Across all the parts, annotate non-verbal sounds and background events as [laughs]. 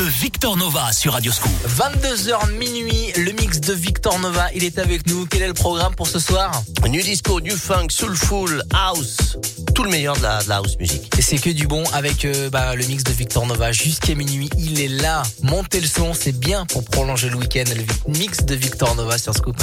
de Victor Nova sur Radio Scoop. 22h minuit, le mix de Victor Nova, il est avec nous. Quel est le programme pour ce soir? New disco, new funk, soulful, house, tout le meilleur de la, house music. Et c'est que du bon avec euh, bah, le mix de Victor Nova jusqu'à minuit. Il est là. Montez le son, c'est bien pour prolonger le week-end. Le mix de Victor Nova sur Scoop.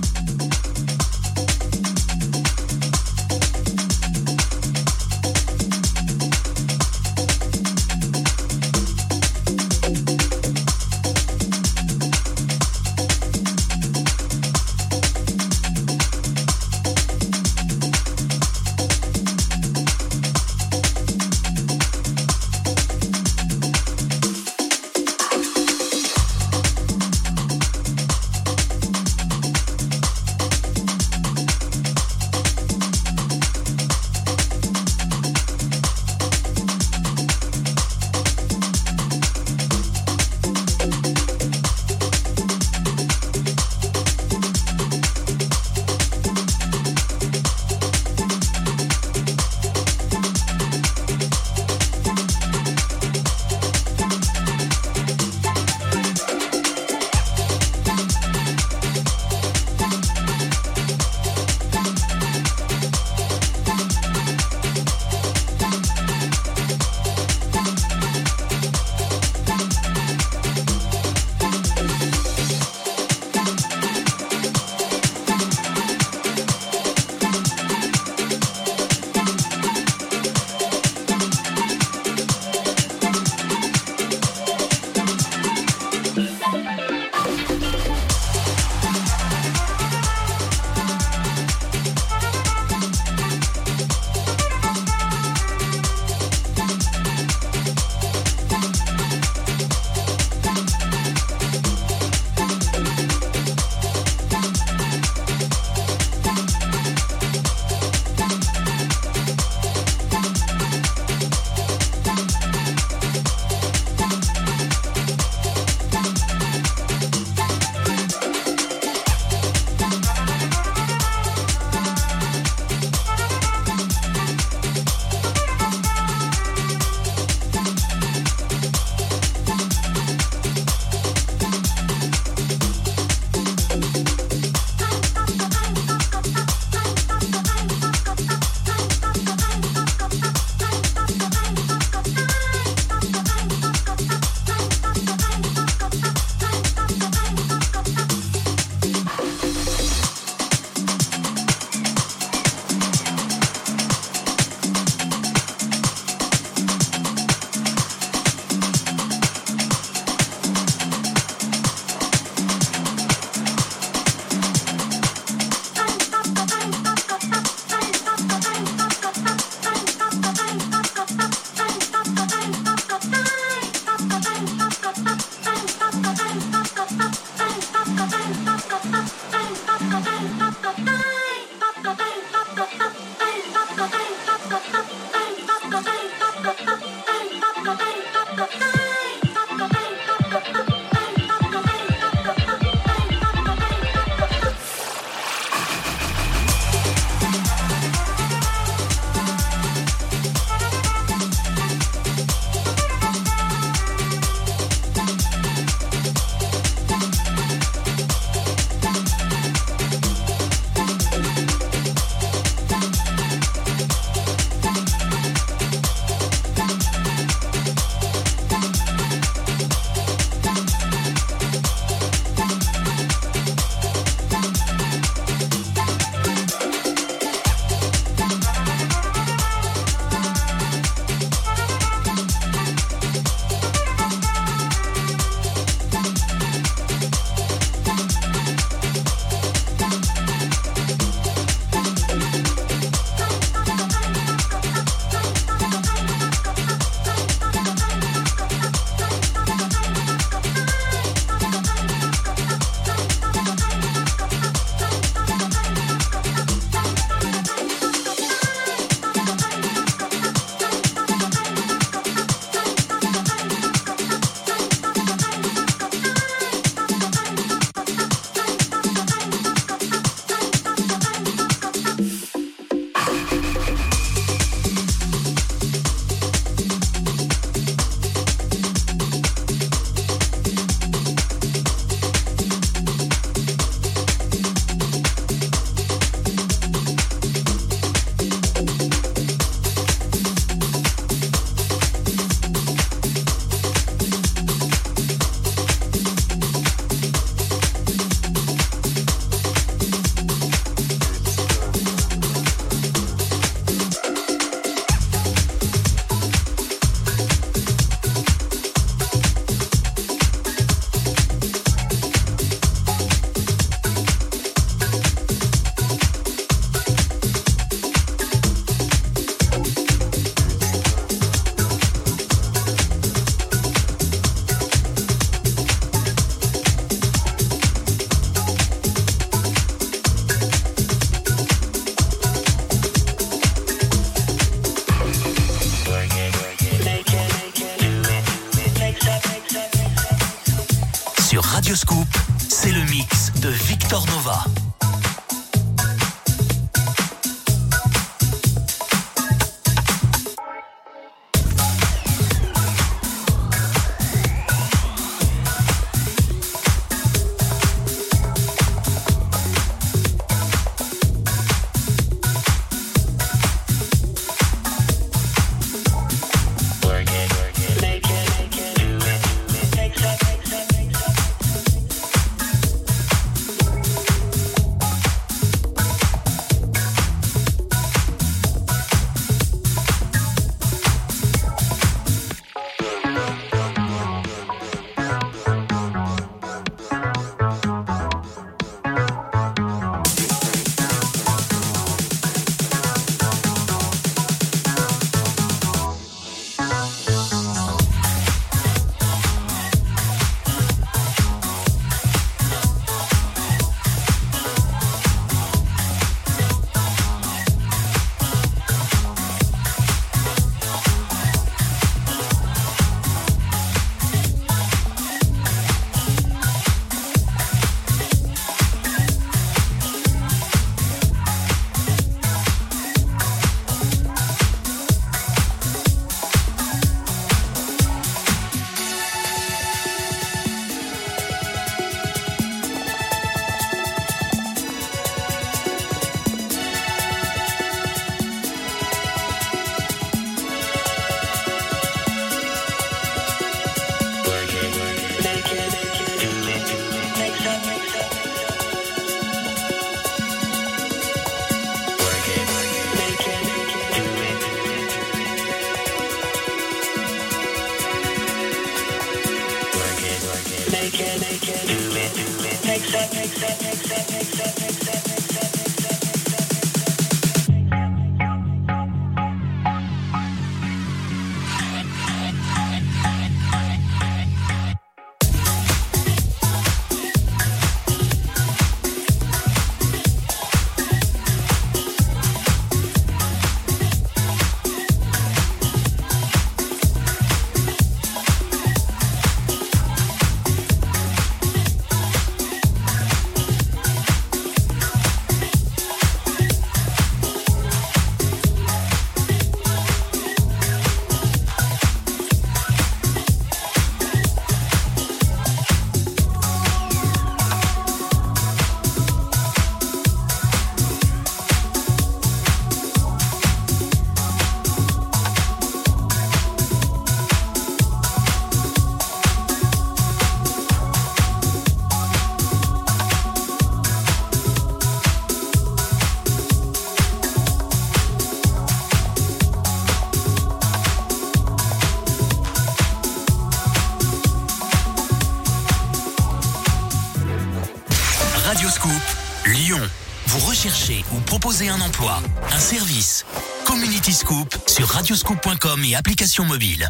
Sur radioscoop.com et application mobile.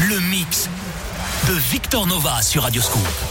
Le mix de Victor Nova sur Radioscoop.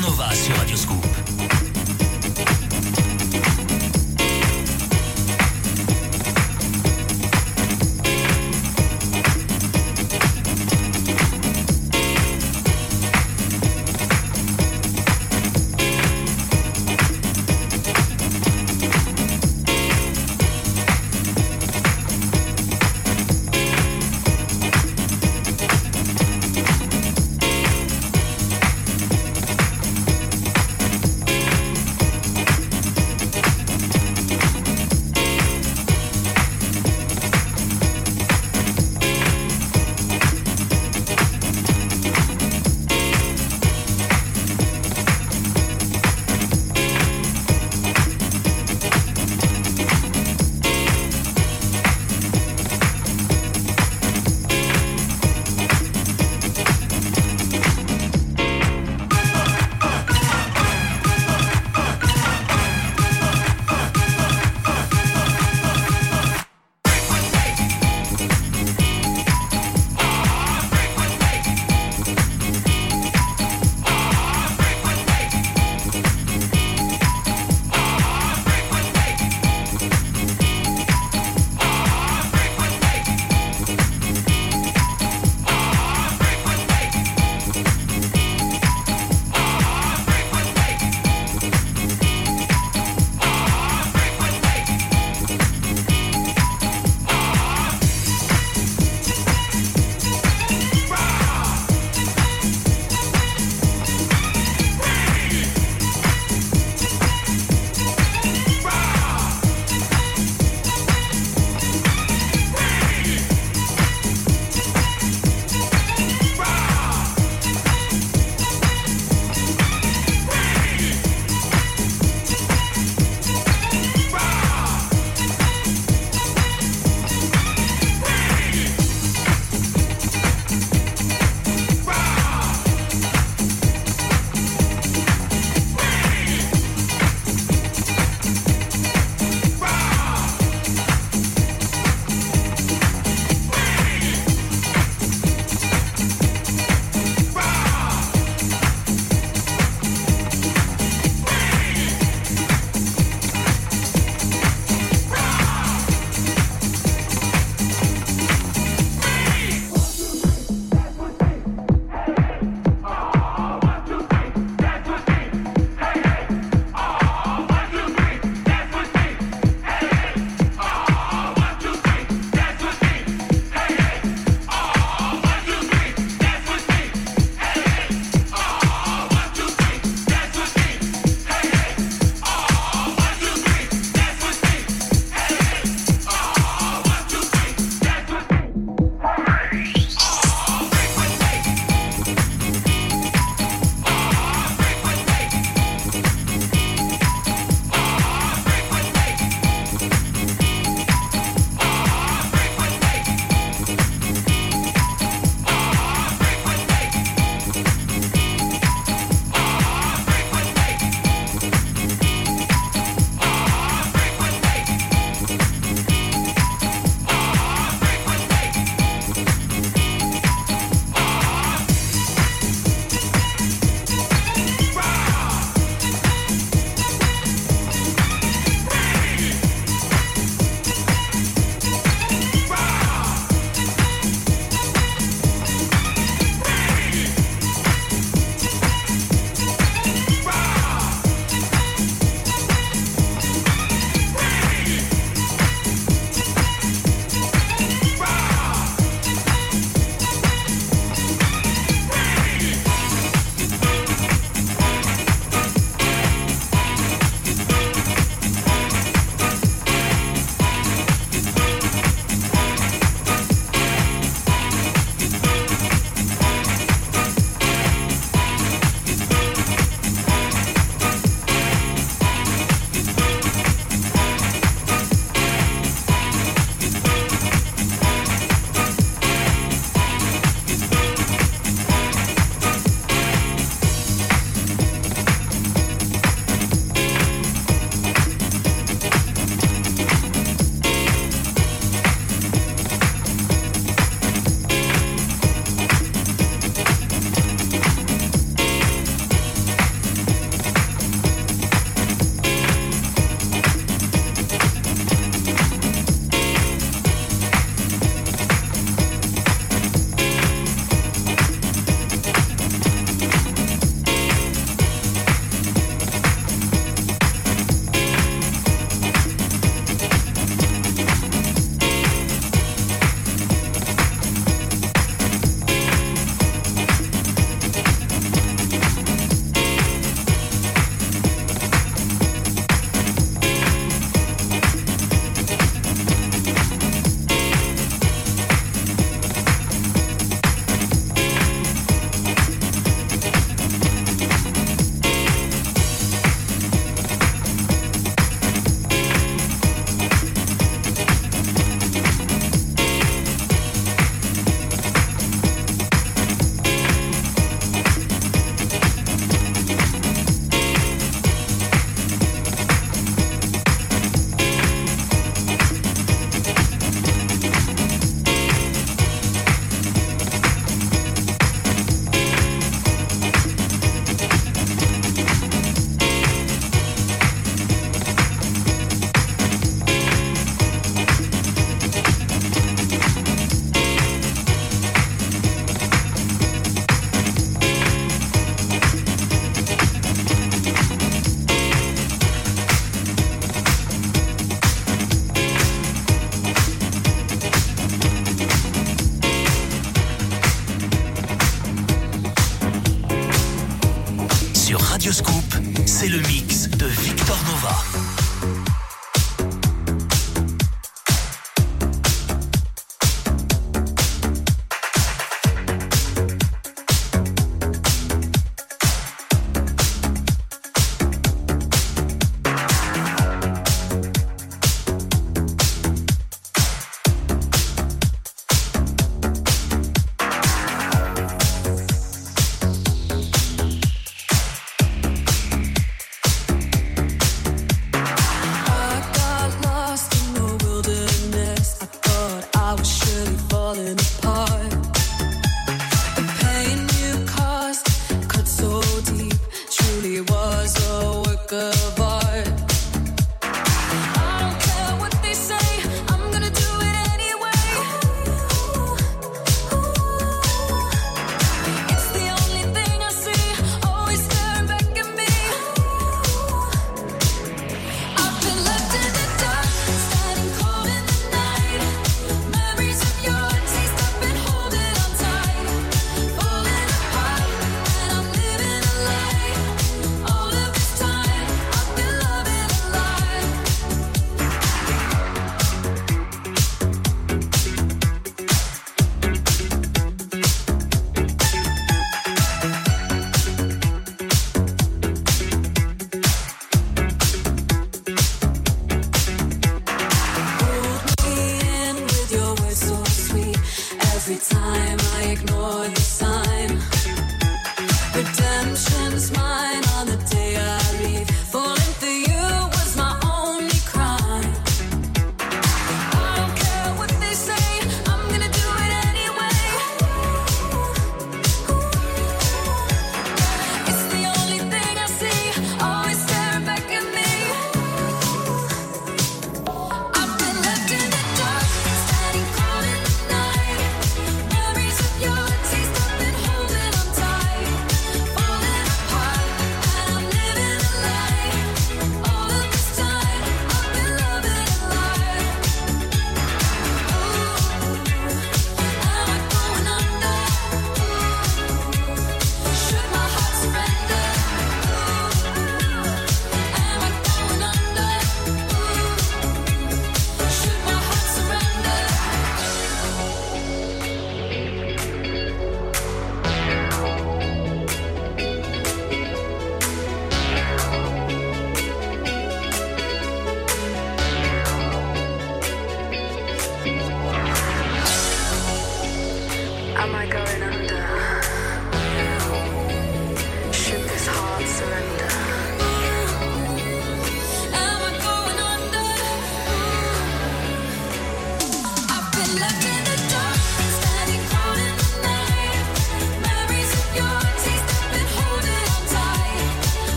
Nova sur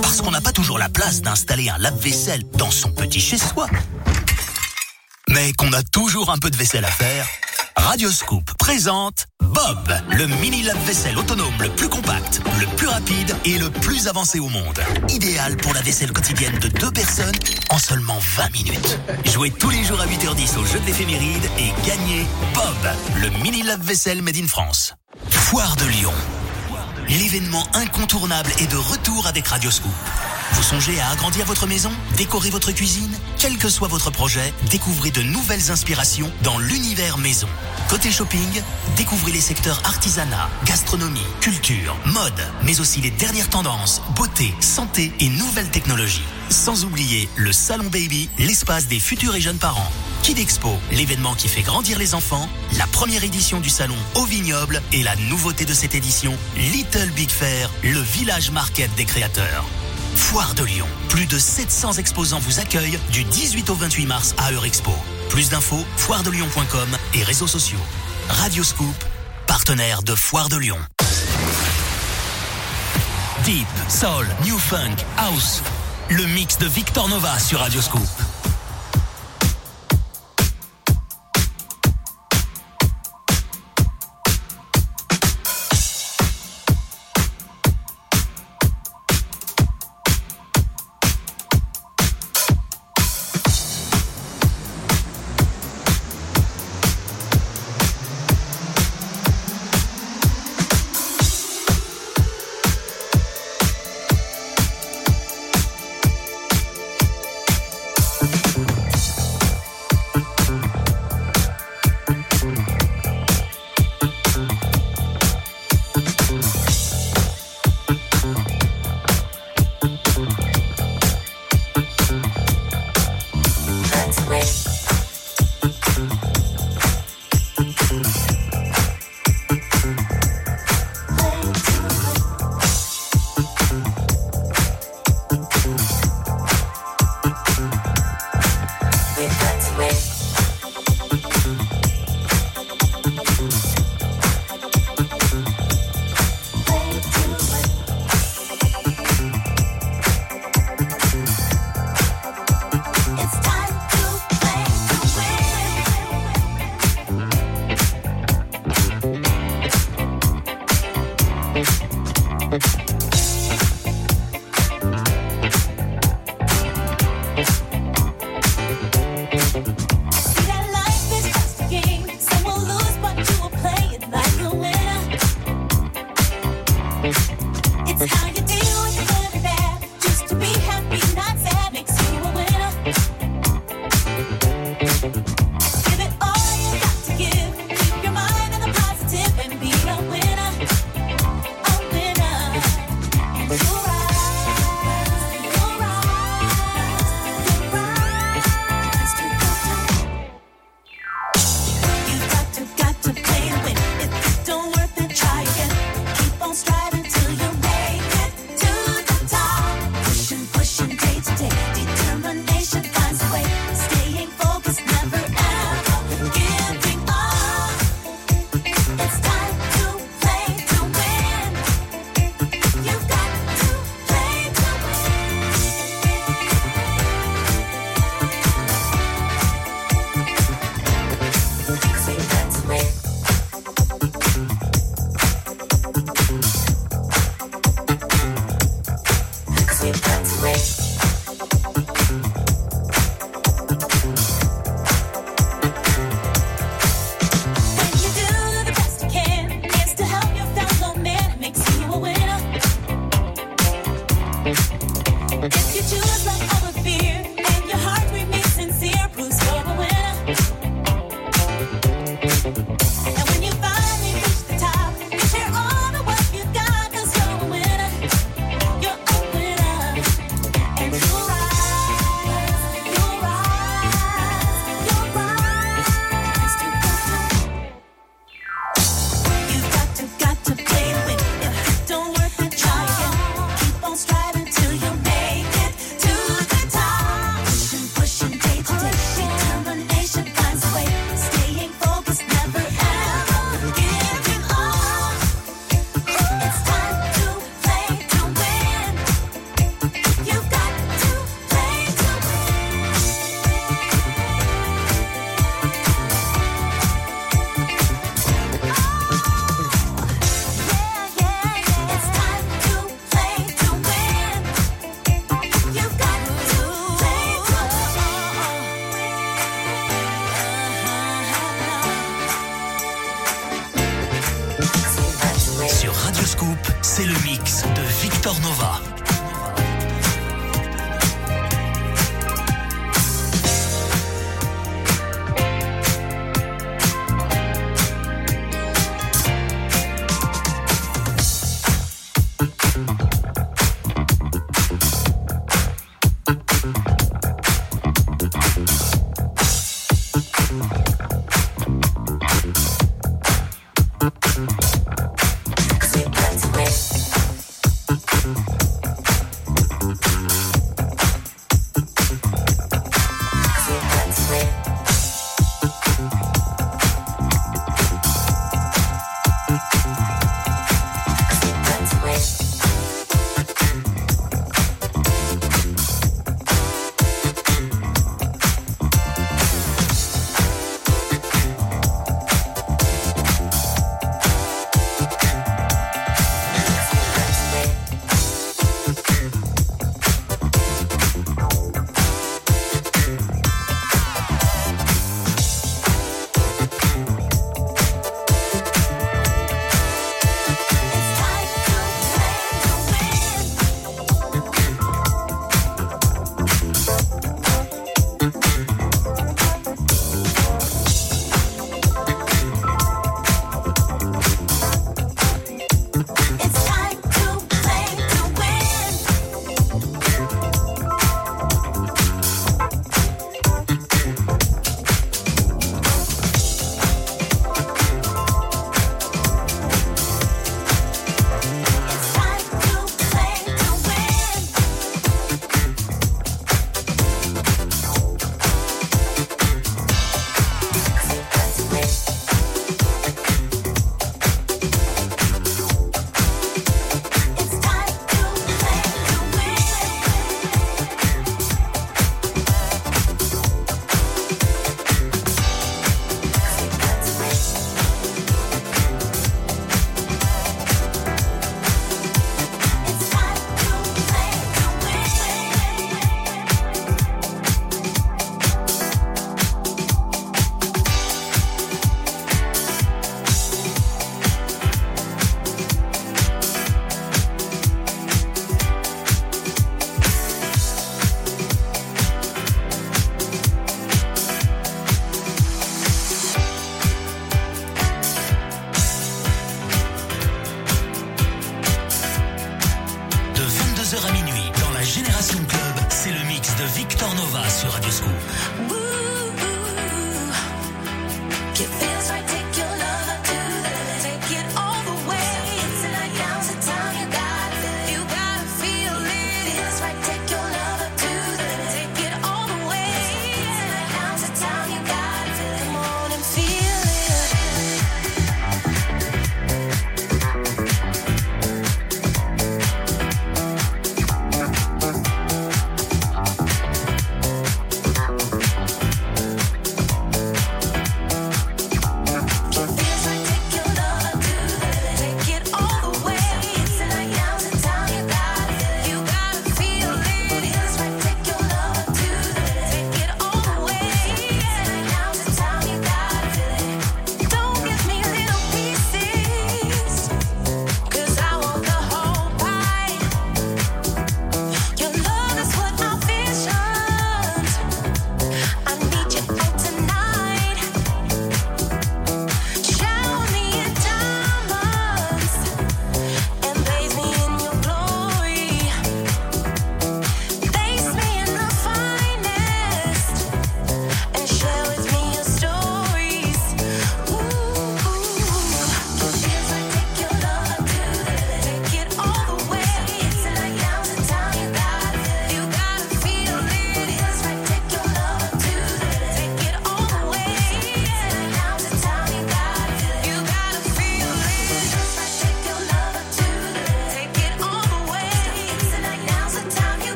Parce qu'on n'a pas toujours la place d'installer un lave-vaisselle dans son petit chez-soi. Mais qu'on a toujours un peu de vaisselle à faire. Radioscoop présente Bob, le mini lave-vaisselle autonome le plus compact, le plus rapide et le plus avancé au monde. Idéal pour la vaisselle quotidienne de deux personnes en seulement 20 minutes. Jouez tous les jours à 8h10 au jeu de l'éphéméride et gagnez Bob, le mini lave-vaisselle made in France. Foire de Lyon l'événement incontournable est de retour avec Radioscoop. Vous songez à agrandir votre maison Décorer votre cuisine Quel que soit votre projet, découvrez de nouvelles inspirations dans l'univers maison. Côté shopping, découvrez les secteurs artisanat, gastronomie, culture, mode, mais aussi les dernières tendances, beauté, santé et nouvelles technologies. Sans oublier le Salon Baby, l'espace des futurs et jeunes parents. Kid Expo, l'événement qui fait grandir les enfants, la première édition du salon au vignoble et la nouveauté de cette édition, Little Big Fair, le village market des créateurs. Foire de Lyon, plus de 700 exposants vous accueillent du 18 au 28 mars à Eurexpo. Plus d'infos, foiredelion.com et réseaux sociaux. Radio Scoop, partenaire de Foire de Lyon. Deep, Soul, New Funk, House, le mix de Victor Nova sur Radio Scoop.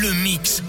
Le mix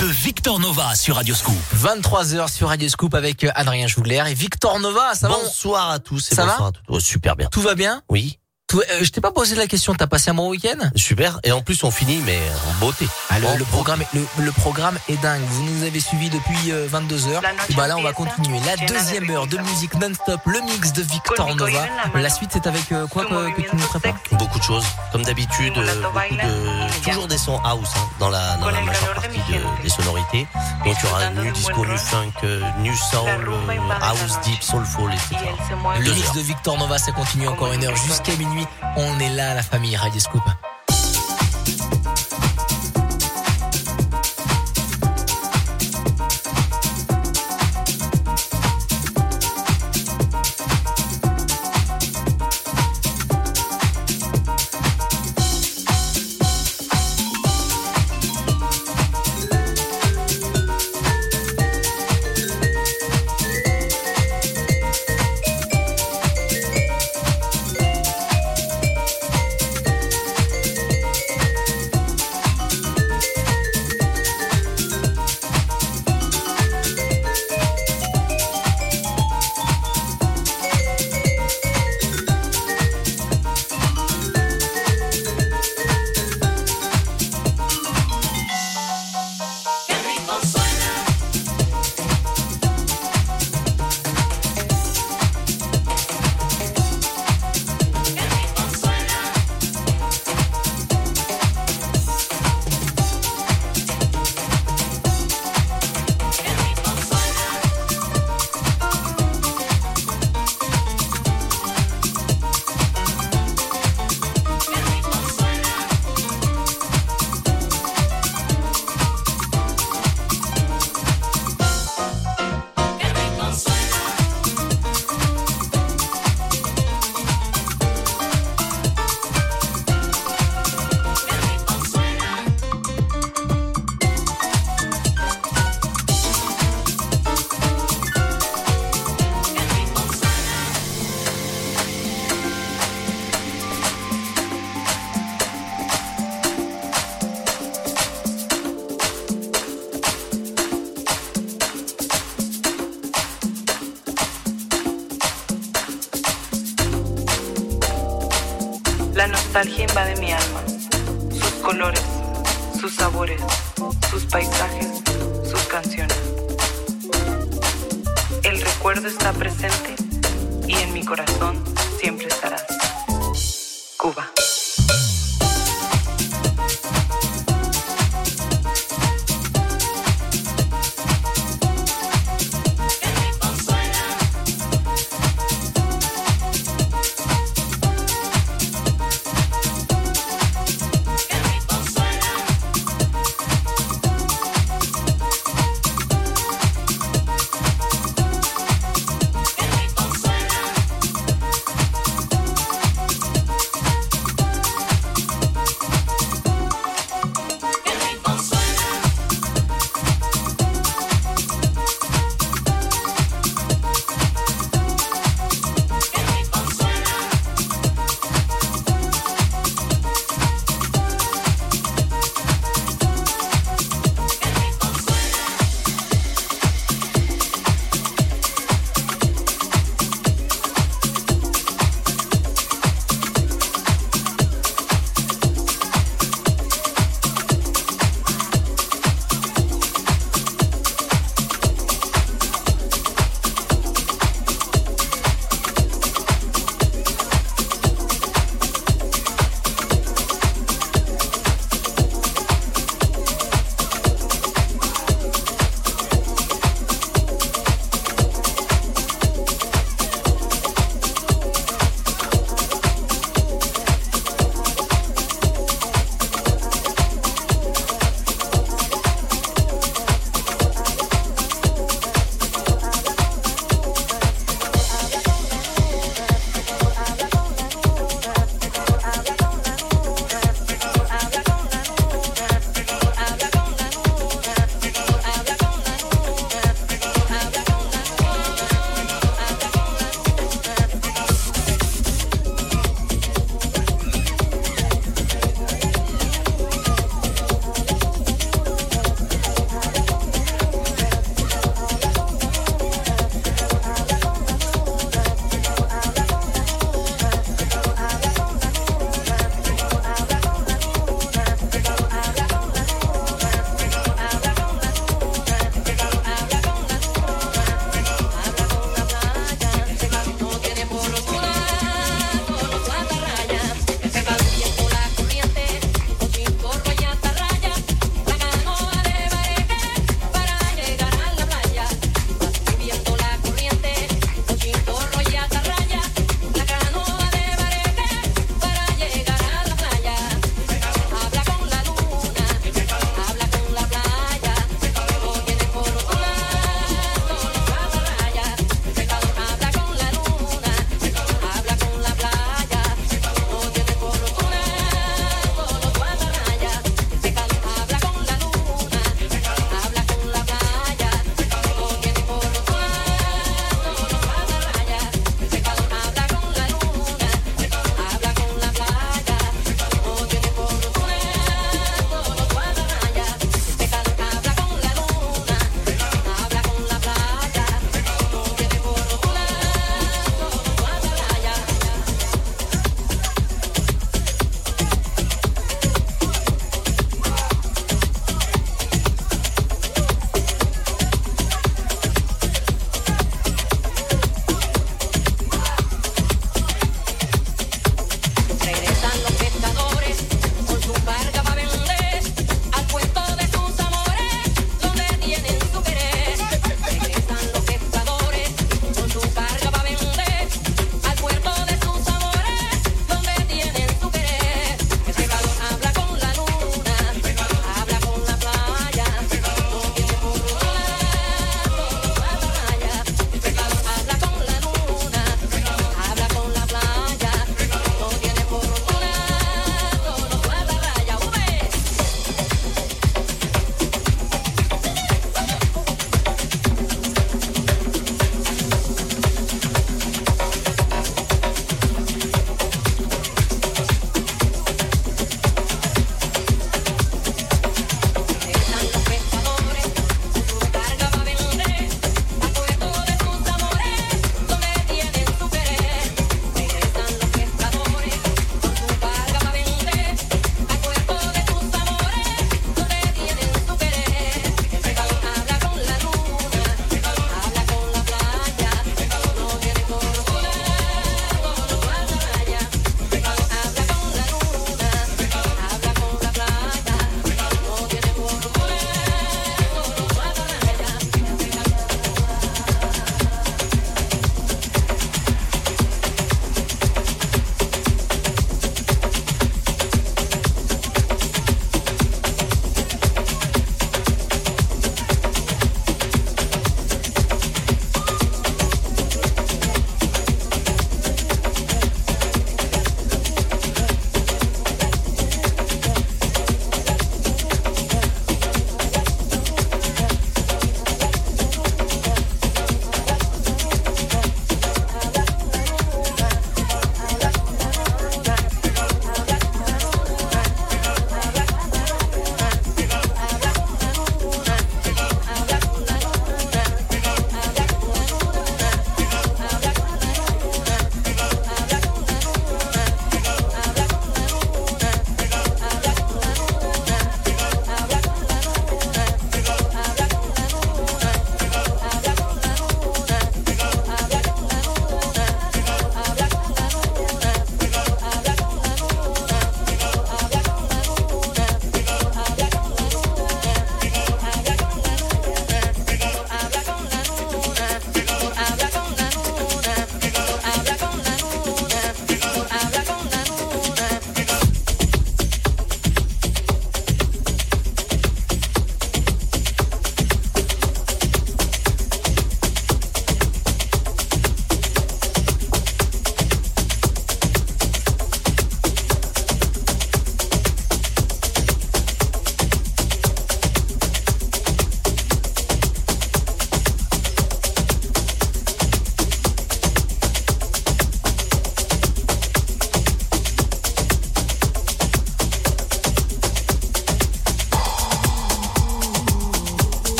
de Victor Nova sur Radio Scoop. 23h sur Radio Scoop avec Adrien Jougler et Victor Nova. Ça va Bonsoir à tous et Ça va bonsoir à toutes. Oh, super bien. Tout va bien? Oui, Je t'ai pas posé la question, t'as passé un bon week-end? Super. Et en plus, on finit, mais en beauté. Ah, le, En le programme, est- le, le programme est dingue. Vous nous avez suivis depuis 22h. Et bah là, on va continuer. La deuxième heure de musique non-stop, le mix de Victor Nova. La suite, c'est avec euh, quoi que, que tu nous prépares Beaucoup de choses. Comme d'habitude, euh, beaucoup de, toujours des sons house hein, dans la, dans la majeure partie de- des sonorités. Donc il y aura nu disco, nu funk, euh, nu soul, euh, house deep, soulful, etc. Le mix de Victor Nova, ça continue encore une heure jusqu'à minuit. On est là, la famille Radio Scoop.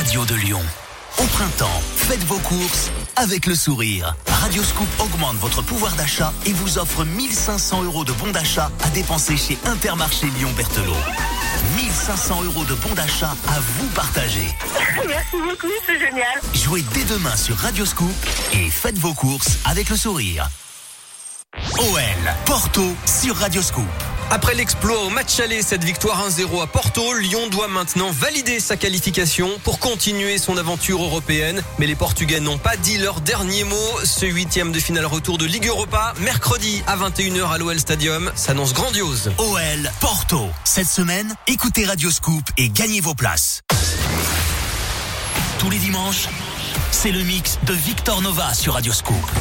Radio de Lyon. Au printemps, faites vos courses avec le sourire. Radioscoop augmente votre pouvoir d'achat et vous offre 1500 euros de bons d'achat à dépenser chez Intermarché Lyon-Berthelot. 1500 euros de bons d'achat à vous partager. [laughs] Merci beaucoup, c'est génial. Jouez dès demain sur Radioscoop et faites vos courses avec le sourire. OL, Porto sur Radioscoop. Après l'exploit au match aller, cette victoire 1-0 à Porto, Lyon doit maintenant valider sa qualification pour continuer son aventure européenne. Mais les Portugais n'ont pas dit leur dernier mot. Ce huitième de finale retour de Ligue Europa, mercredi à 21h à l'OL Stadium, s'annonce grandiose. OL, Porto. Cette semaine, écoutez Radioscoop et gagnez vos places. Tous les dimanches, c'est le mix de Victor Nova sur Radioscoop. connais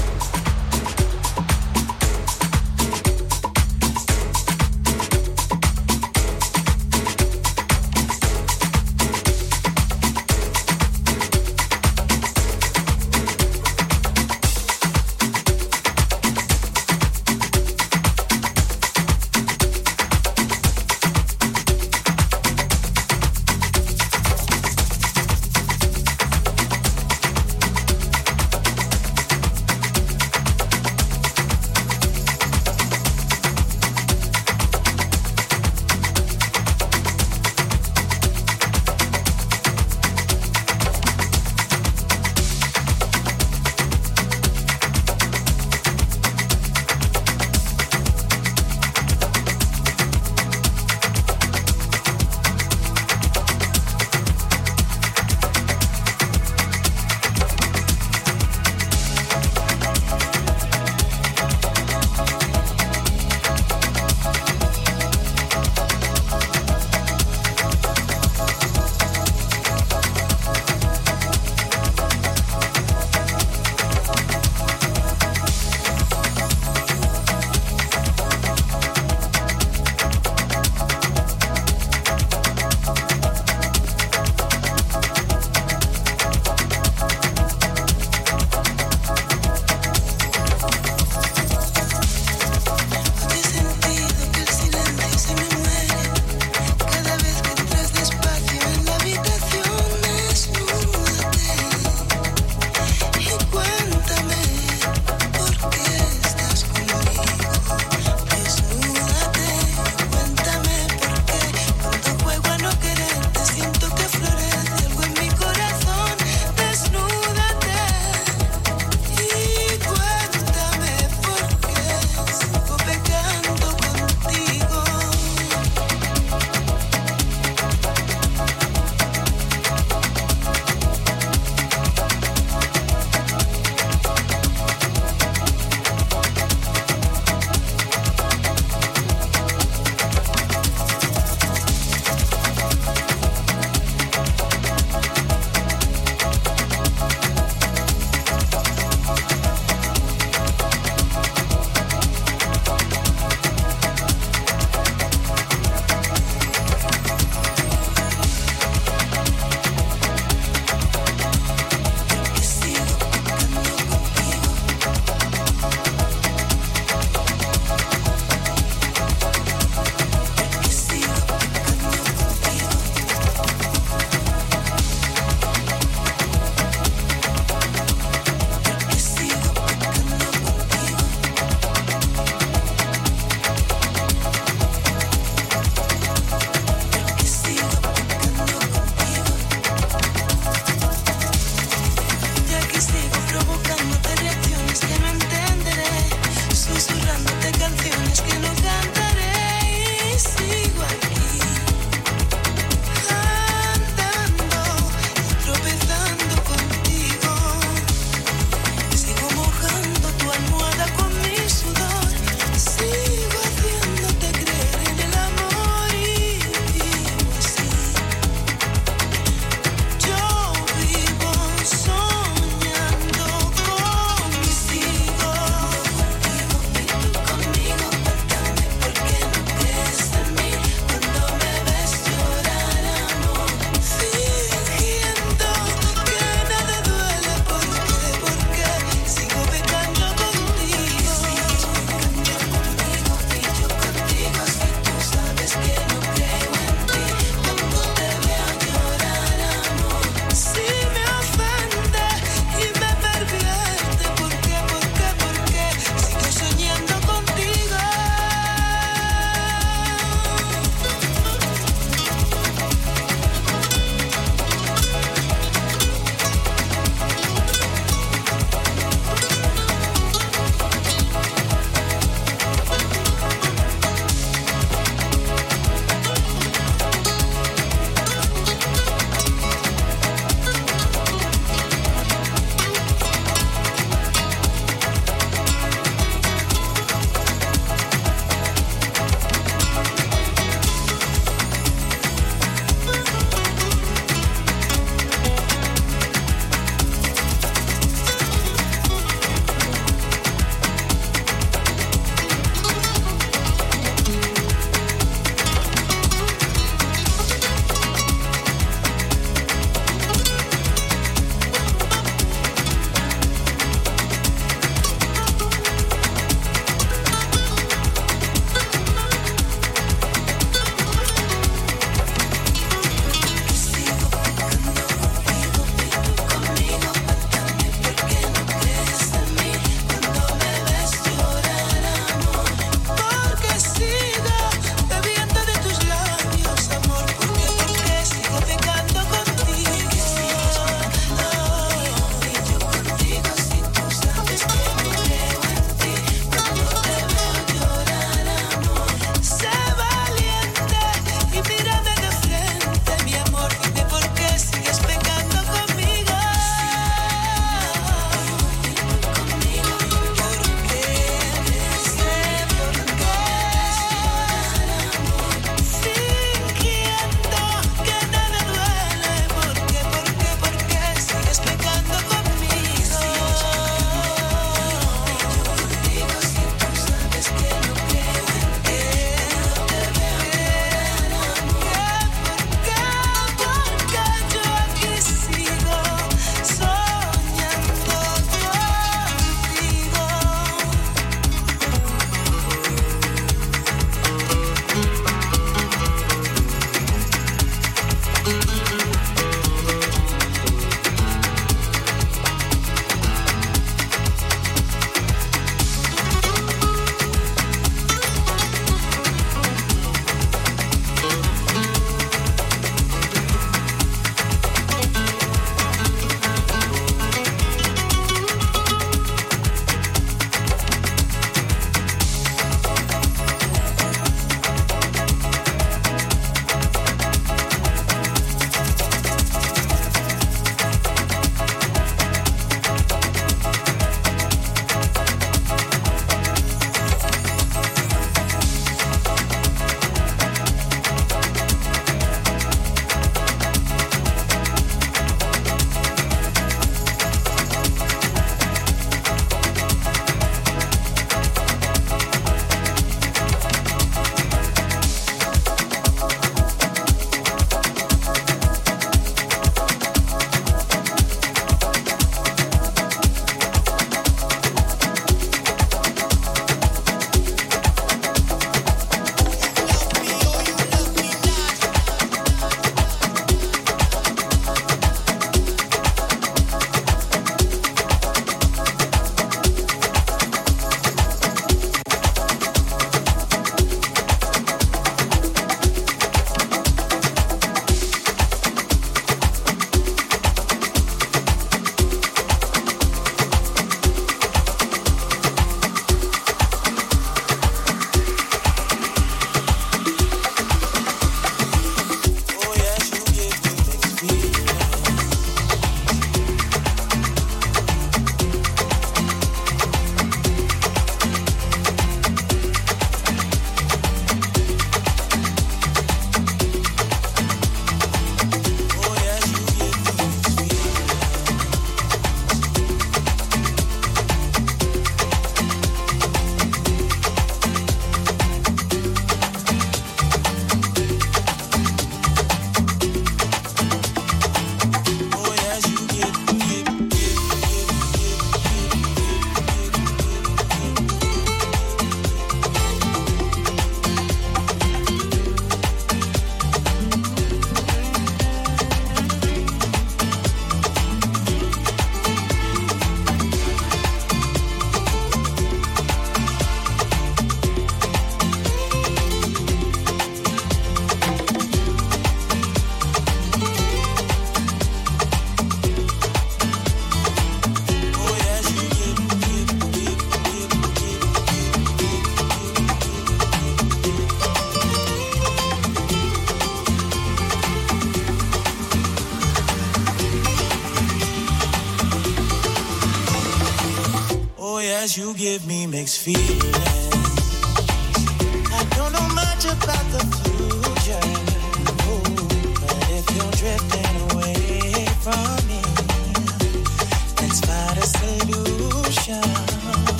you give me makes feelings.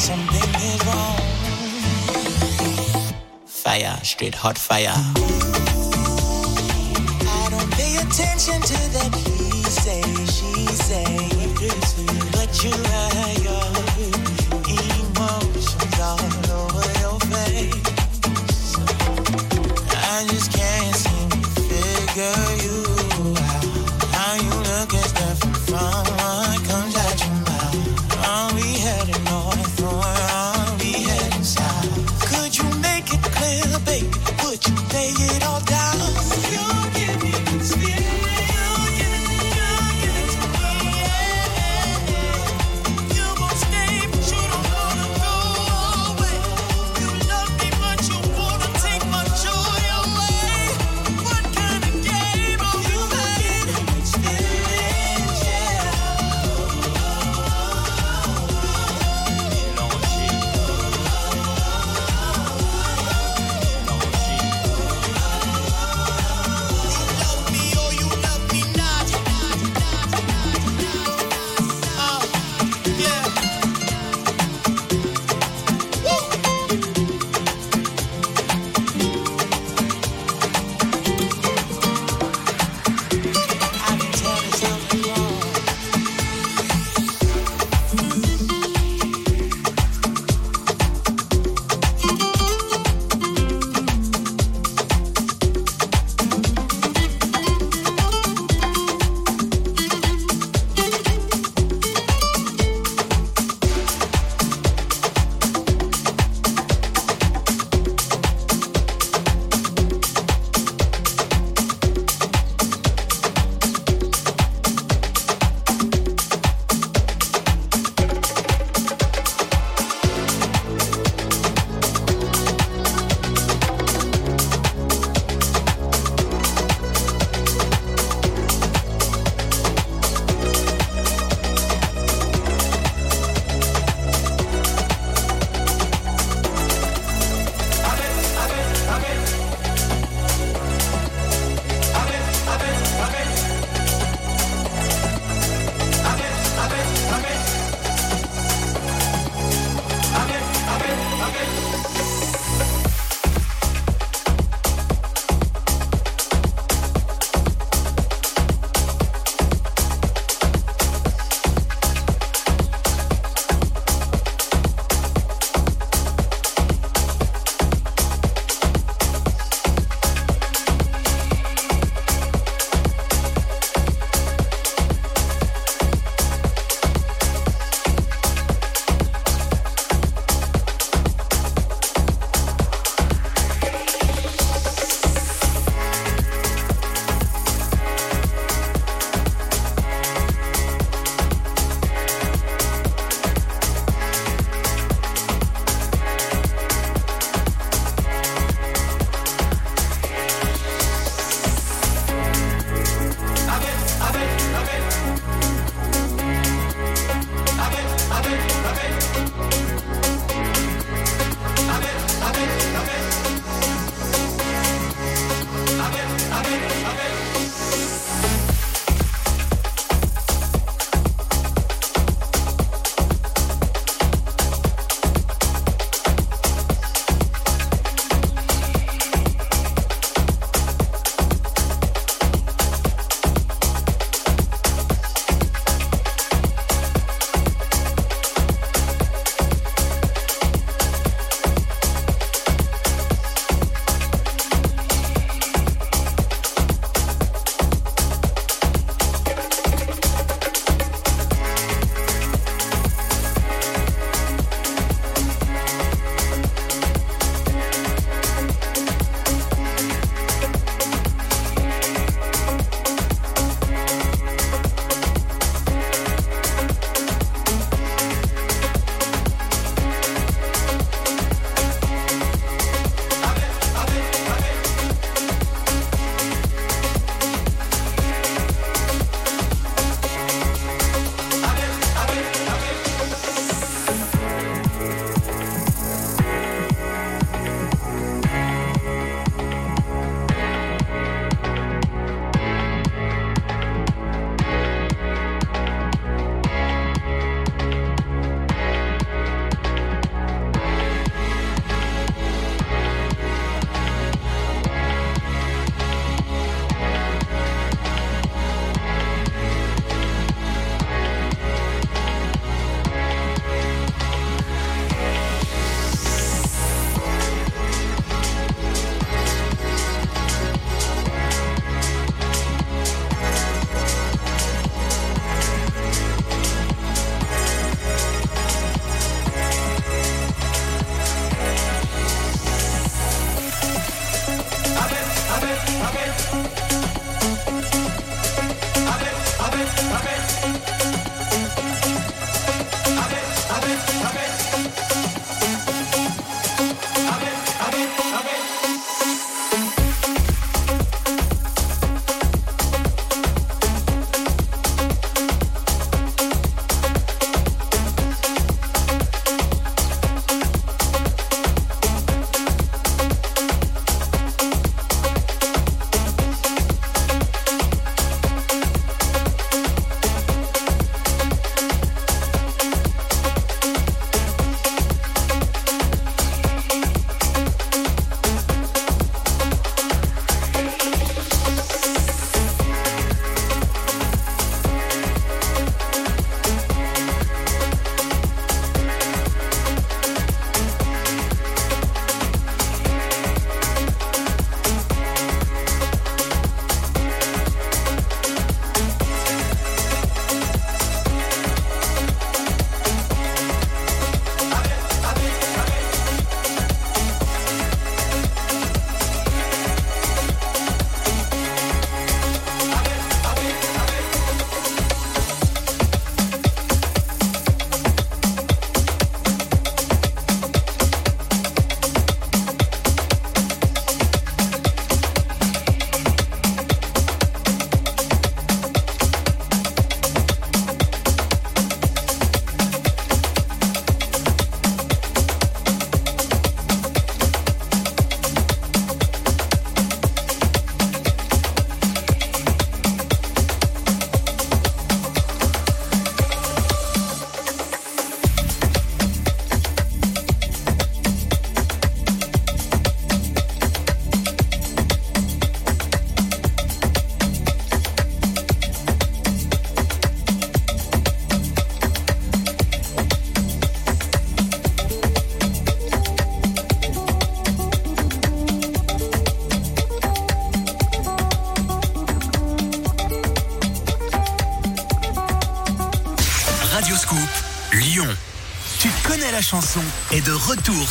something is wrong. Fire, straight hot fire. I don't pay attention to that he say, she say, but you are.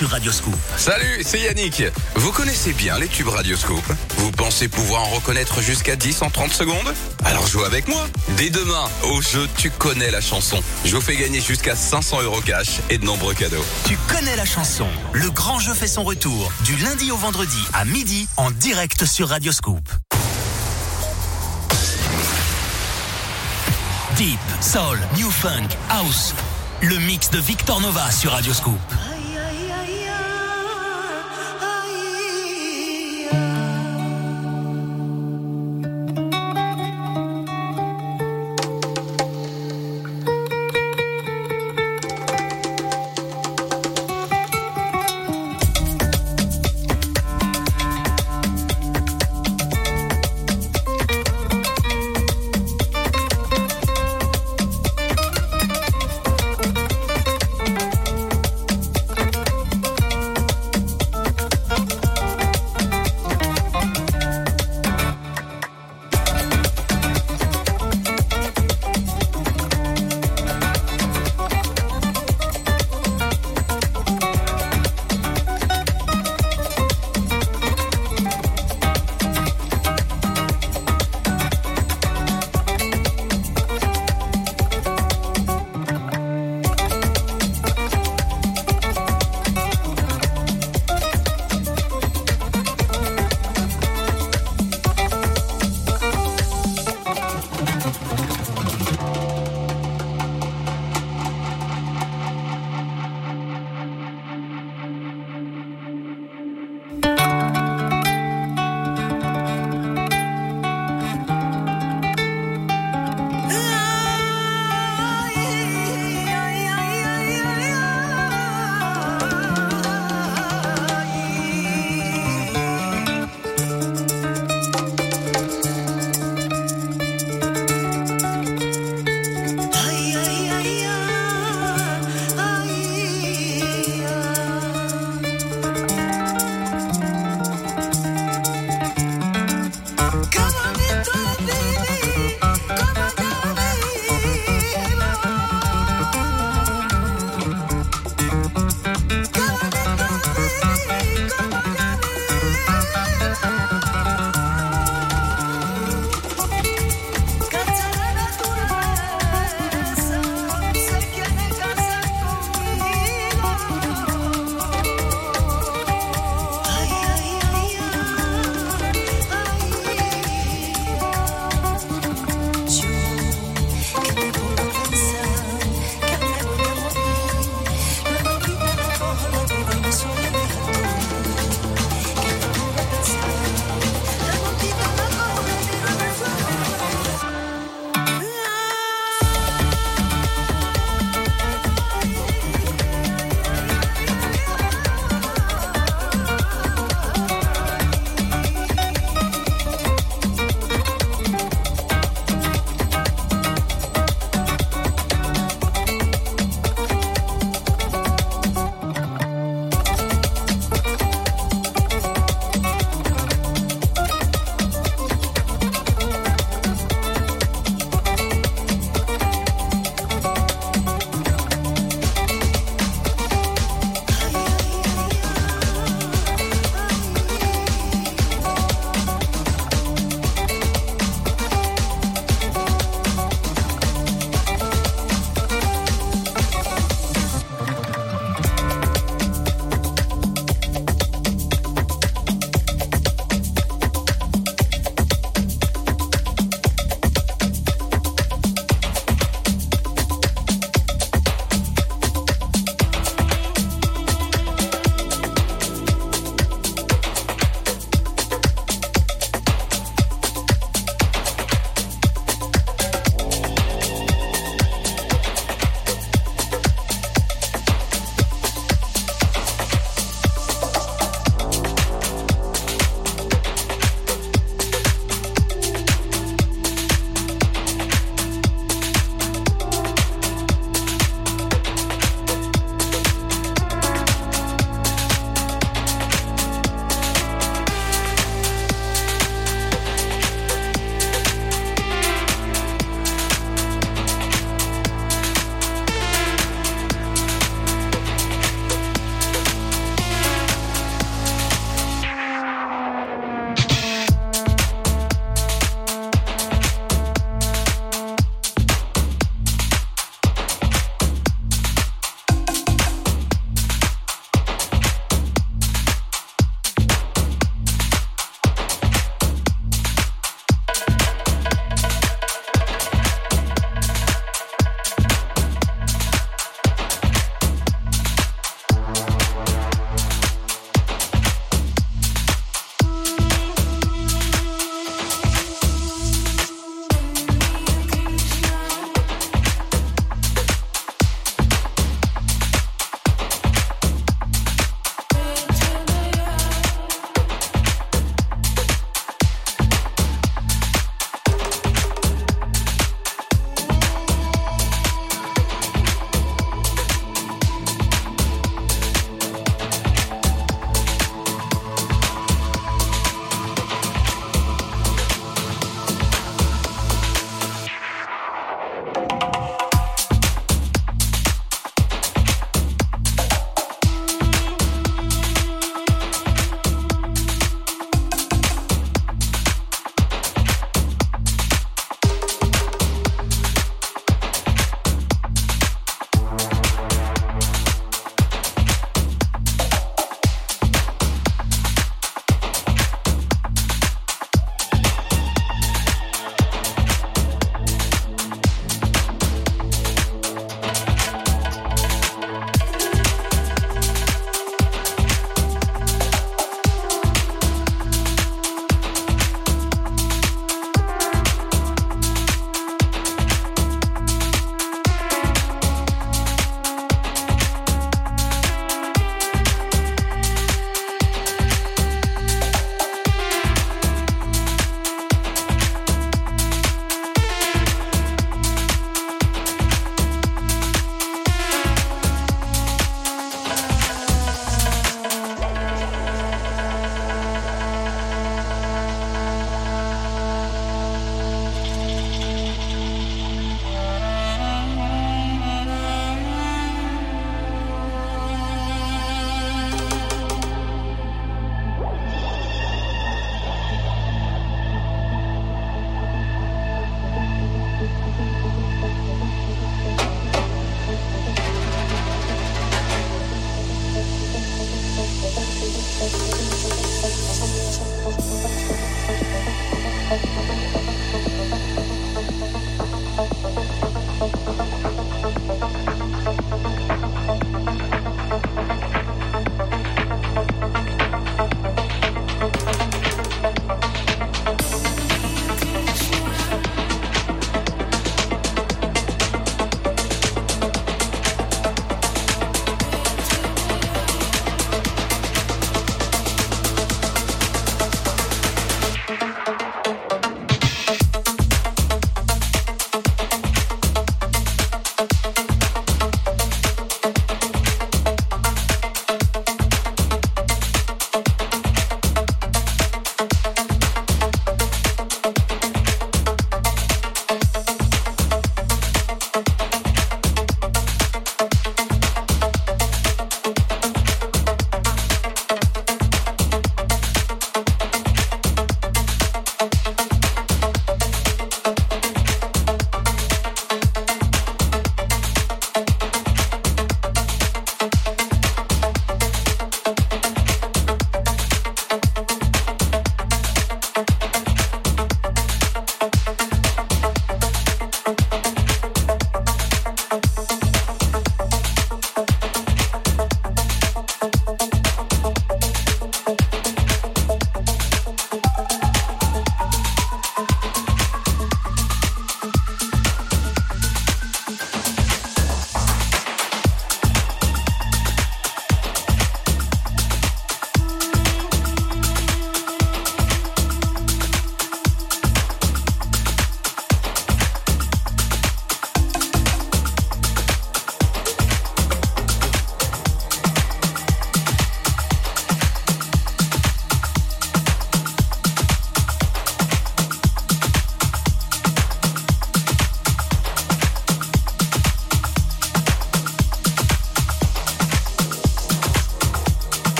Sur Radioscoop. Salut, c'est Yannick. Vous connaissez bien les tubes Radioscope Vous pensez pouvoir en reconnaître jusqu'à 10 en 30 secondes Alors jouez avec moi. Dès demain, au jeu Tu connais la chanson. Je vous fais gagner jusqu'à 500 euros cash et de nombreux cadeaux. Tu connais la chanson. Le grand jeu fait son retour du lundi au vendredi à midi en direct sur Radioscoop. Deep, Soul, New Funk, House. Le mix de Victor Nova sur Radioscoop.